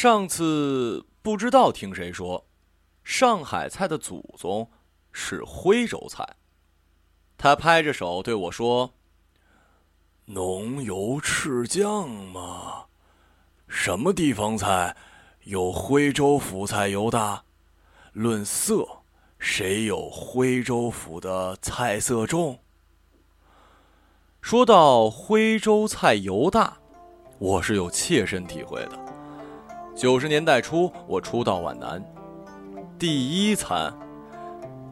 上次不知道听谁说，上海菜的祖宗是徽州菜。他拍着手对我说：“浓油赤酱嘛，什么地方菜有徽州府菜油大？论色，谁有徽州府的菜色重？”说到徽州菜油大，我是有切身体会的。九十年代初，我初到皖南，第一餐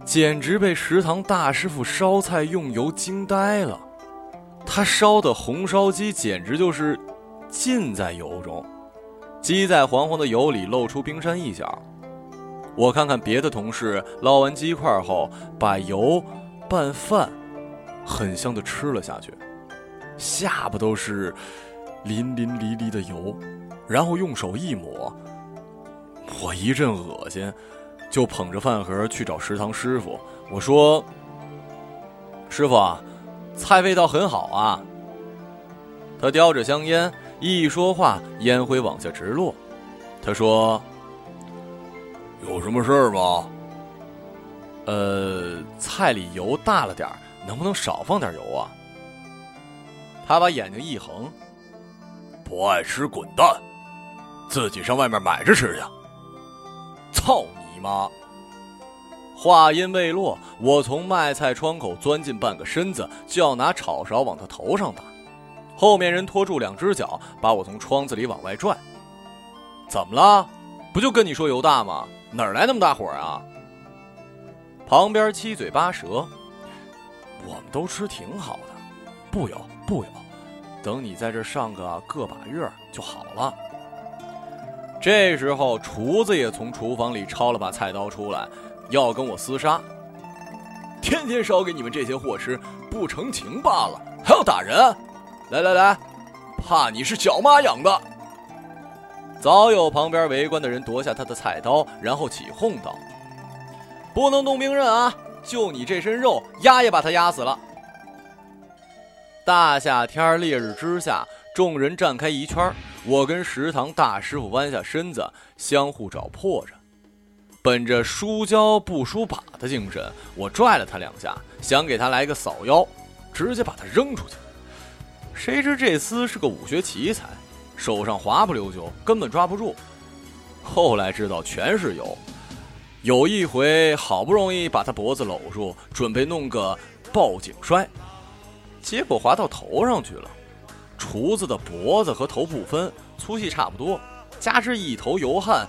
简直被食堂大师傅烧菜用油惊呆了。他烧的红烧鸡简直就是浸在油中，鸡在黄黄的油里露出冰山一角。我看看别的同事捞完鸡块后，把油拌饭，很香的吃了下去，下巴都是淋淋漓漓的油。然后用手一抹，我一阵恶心，就捧着饭盒去找食堂师傅。我说：“师傅，菜味道很好啊。”他叼着香烟，一说话烟灰往下直落。他说：“有什么事儿吗？”呃，菜里油大了点儿能不能少放点油啊？他把眼睛一横：“不爱吃滚蛋！”自己上外面买着吃去！操你妈！话音未落，我从卖菜窗口钻进半个身子，就要拿炒勺往他头上打。后面人拖住两只脚，把我从窗子里往外拽。怎么了？不就跟你说油大吗？哪儿来那么大火啊？旁边七嘴八舌。我们都吃挺好的，不油不油，等你在这上个个把月就好了。这时候，厨子也从厨房里抄了把菜刀出来，要跟我厮杀。天天烧给你们这些货吃，不成情罢了，还要打人！来来来，怕你是脚妈养的！早有旁边围观的人夺下他的菜刀，然后起哄道：“不能动兵刃啊！就你这身肉，压也把他压死了。”大夏天烈日之下。众人站开一圈，我跟食堂大师傅弯下身子，相互找破绽。本着输跤不输把的精神，我拽了他两下，想给他来个扫腰，直接把他扔出去。谁知这厮是个武学奇才，手上滑不溜秋，根本抓不住。后来知道全是油。有一回好不容易把他脖子搂住，准备弄个抱颈摔，结果滑到头上去了。厨子的脖子和头不分，粗细差不多，加之一头油汗，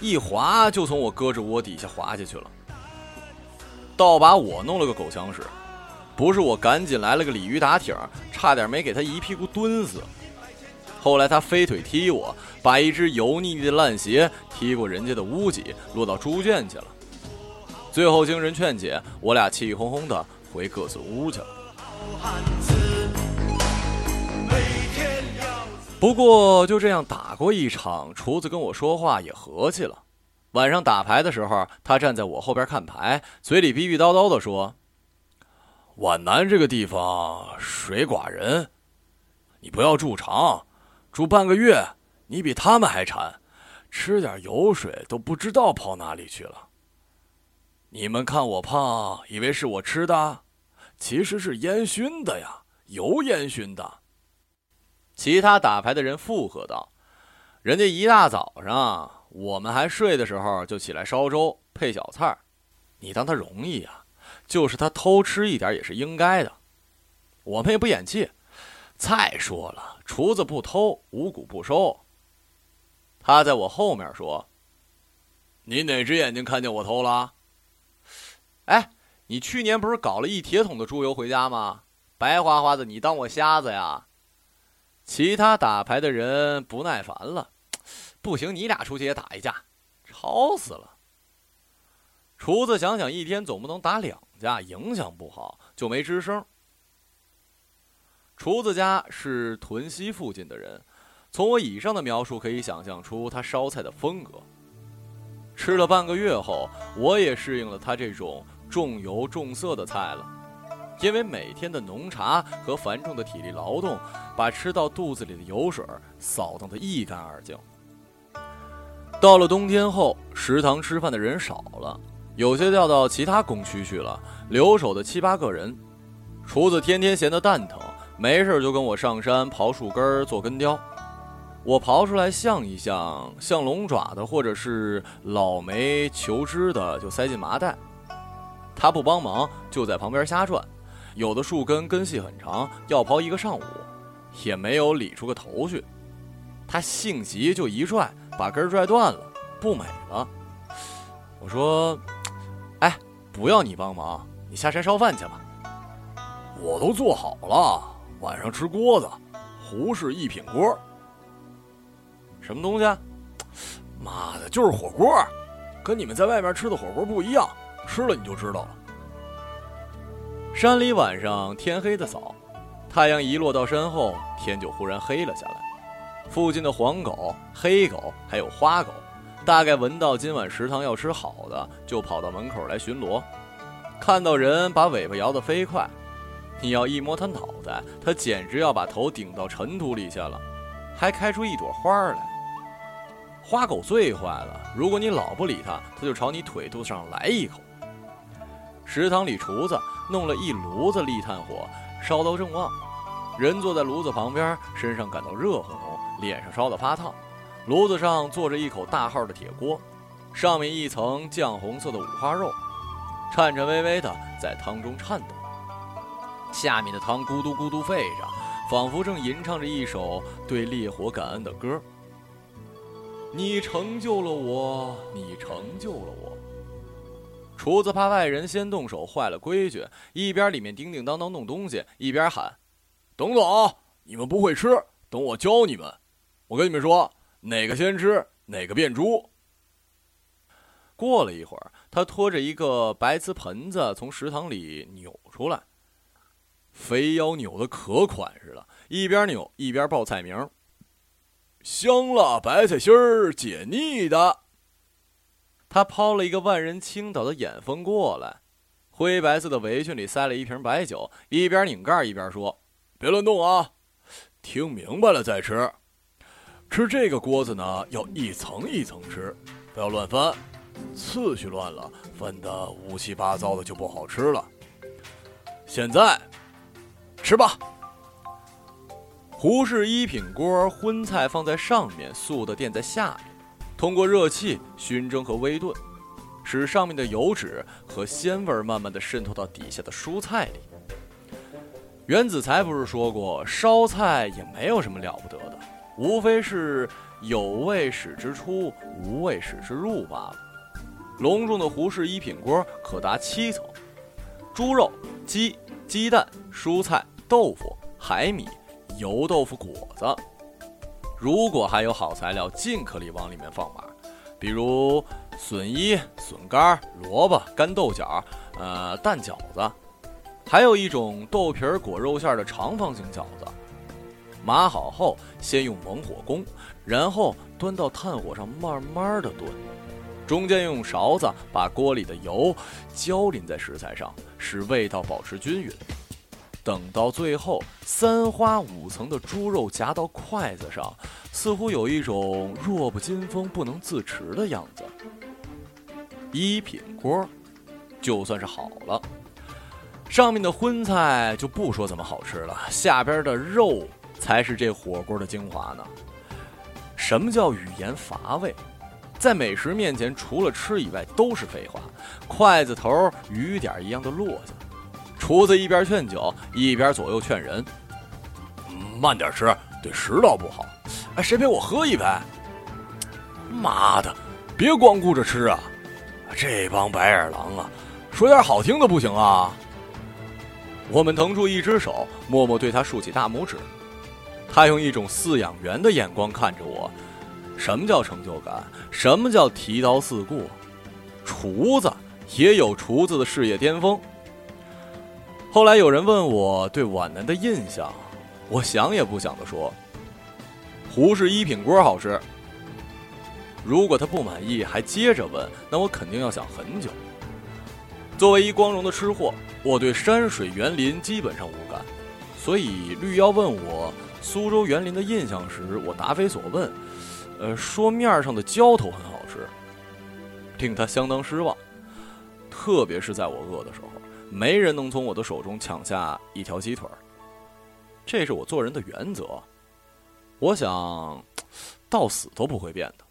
一滑就从我胳肢窝底下滑下去了，倒把我弄了个狗抢屎。不是我赶紧来了个鲤鱼打挺，差点没给他一屁股蹲死。后来他飞腿踢我，把一只油腻腻的烂鞋踢过人家的屋脊，落到猪圈去了。最后经人劝解，我俩气哄哄的回各自屋去了。不过就这样打过一场，厨子跟我说话也和气了。晚上打牌的时候，他站在我后边看牌，嘴里逼逼叨叨的说：“皖南这个地方水寡人，你不要住长，住半个月，你比他们还馋，吃点油水都不知道跑哪里去了。你们看我胖，以为是我吃的，其实是烟熏的呀，油烟熏的。”其他打牌的人附和道：“人家一大早上，我们还睡的时候就起来烧粥配小菜，你当他容易呀？就是他偷吃一点也是应该的。我们也不演气。再说了，厨子不偷，五谷不收。”他在我后面说：“你哪只眼睛看见我偷了？哎，你去年不是搞了一铁桶的猪油回家吗？白花花的，你当我瞎子呀？”其他打牌的人不耐烦了，不行，你俩出去也打一架，吵死了。厨子想想，一天总不能打两架，影响不好，就没吱声。厨子家是屯溪附近的人，从我以上的描述可以想象出他烧菜的风格。吃了半个月后，我也适应了他这种重油重色的菜了。因为每天的浓茶和繁重的体力劳动，把吃到肚子里的油水扫荡得一干二净。到了冬天后，食堂吃饭的人少了，有些调到其他工区去了，留守的七八个人。厨子天天闲得蛋疼，没事就跟我上山刨树根做根雕。我刨出来像一像，像龙爪的或者是老梅求枝的，就塞进麻袋。他不帮忙，就在旁边瞎转。有的树根根系很长，要刨一个上午，也没有理出个头去。他性急，就一拽，把根拽断了，不美了。我说：“哎，不要你帮忙，你下山烧饭去吧。”我都做好了，晚上吃锅子，胡氏一品锅。什么东西？妈的，就是火锅，跟你们在外面吃的火锅不一样，吃了你就知道了。山里晚上天黑的早，太阳一落到山后，天就忽然黑了下来。附近的黄狗、黑狗还有花狗，大概闻到今晚食堂要吃好的，就跑到门口来巡逻。看到人，把尾巴摇得飞快。你要一摸它脑袋，它简直要把头顶到尘土里去了，还开出一朵花来。花狗最坏了，如果你老不理它，它就朝你腿肚子上来一口。食堂里厨子弄了一炉子立炭火，烧到正旺，人坐在炉子旁边，身上感到热烘烘，脸上烧得发烫。炉子上坐着一口大号的铁锅，上面一层酱红色的五花肉，颤颤巍巍的在汤中颤抖，下面的汤咕嘟咕嘟沸着，仿佛正吟唱着一首对烈火感恩的歌。你成就了我，你成就了我。厨子怕外人先动手坏了规矩，一边里面叮叮当当弄东西，一边喊：“等等，你们不会吃，等我教你们。我跟你们说，哪个先吃，哪个变猪。”过了一会儿，他拖着一个白瓷盆子从食堂里扭出来，肥腰扭的可款似的，一边扭一边报菜名。香辣白菜心儿解腻的。他抛了一个万人倾倒的眼风过来，灰白色的围裙里塞了一瓶白酒，一边拧盖一边说：“别乱动啊，听明白了再吃。吃这个锅子呢，要一层一层吃，不要乱翻，次序乱了，翻的乌七八糟的就不好吃了。现在，吃吧。”胡氏一品锅，荤菜放在上面，素的垫在下面，通过热气熏蒸和微炖，使上面的油脂和鲜味慢慢的渗透到底下的蔬菜里。袁子才不是说过，烧菜也没有什么了不得的，无非是有味使之出，无味使之入罢了。隆重的胡氏一品锅可达七层：猪肉、鸡、鸡蛋、蔬菜、豆腐、海米。油豆腐果子，如果还有好材料，尽可以往里面放码，比如笋衣、笋干、萝卜、干豆角，呃，蛋饺子，还有一种豆皮裹肉馅的长方形饺子。码好后，先用猛火攻，然后端到炭火上慢慢的炖，中间用勺子把锅里的油浇淋在食材上，使味道保持均匀。等到最后，三花五层的猪肉夹到筷子上，似乎有一种弱不禁风、不能自持的样子。一品锅，就算是好了。上面的荤菜就不说怎么好吃了，下边的肉才是这火锅的精华呢。什么叫语言乏味？在美食面前，除了吃以外都是废话。筷子头雨点一样的落下。厨子一边劝酒，一边左右劝人：“慢点吃，对食道不好。哎，谁陪我喝一杯？妈的，别光顾着吃啊！这帮白眼狼啊，说点好听的不行啊！”我们腾出一只手，默默对他竖起大拇指。他用一种饲养员的眼光看着我。什么叫成就感？什么叫提刀四顾？厨子也有厨子的事业巅峰。后来有人问我对皖南的印象，我想也不想的说：“胡氏一品锅好吃。”如果他不满意还接着问，那我肯定要想很久。作为一光荣的吃货，我对山水园林基本上无感，所以绿妖问我苏州园林的印象时，我答非所问：“呃，说面上的浇头很好吃，令他相当失望。特别是在我饿的时候，没人能从我的手中抢下一条鸡腿这是我做人的原则，我想 到死都不会变的。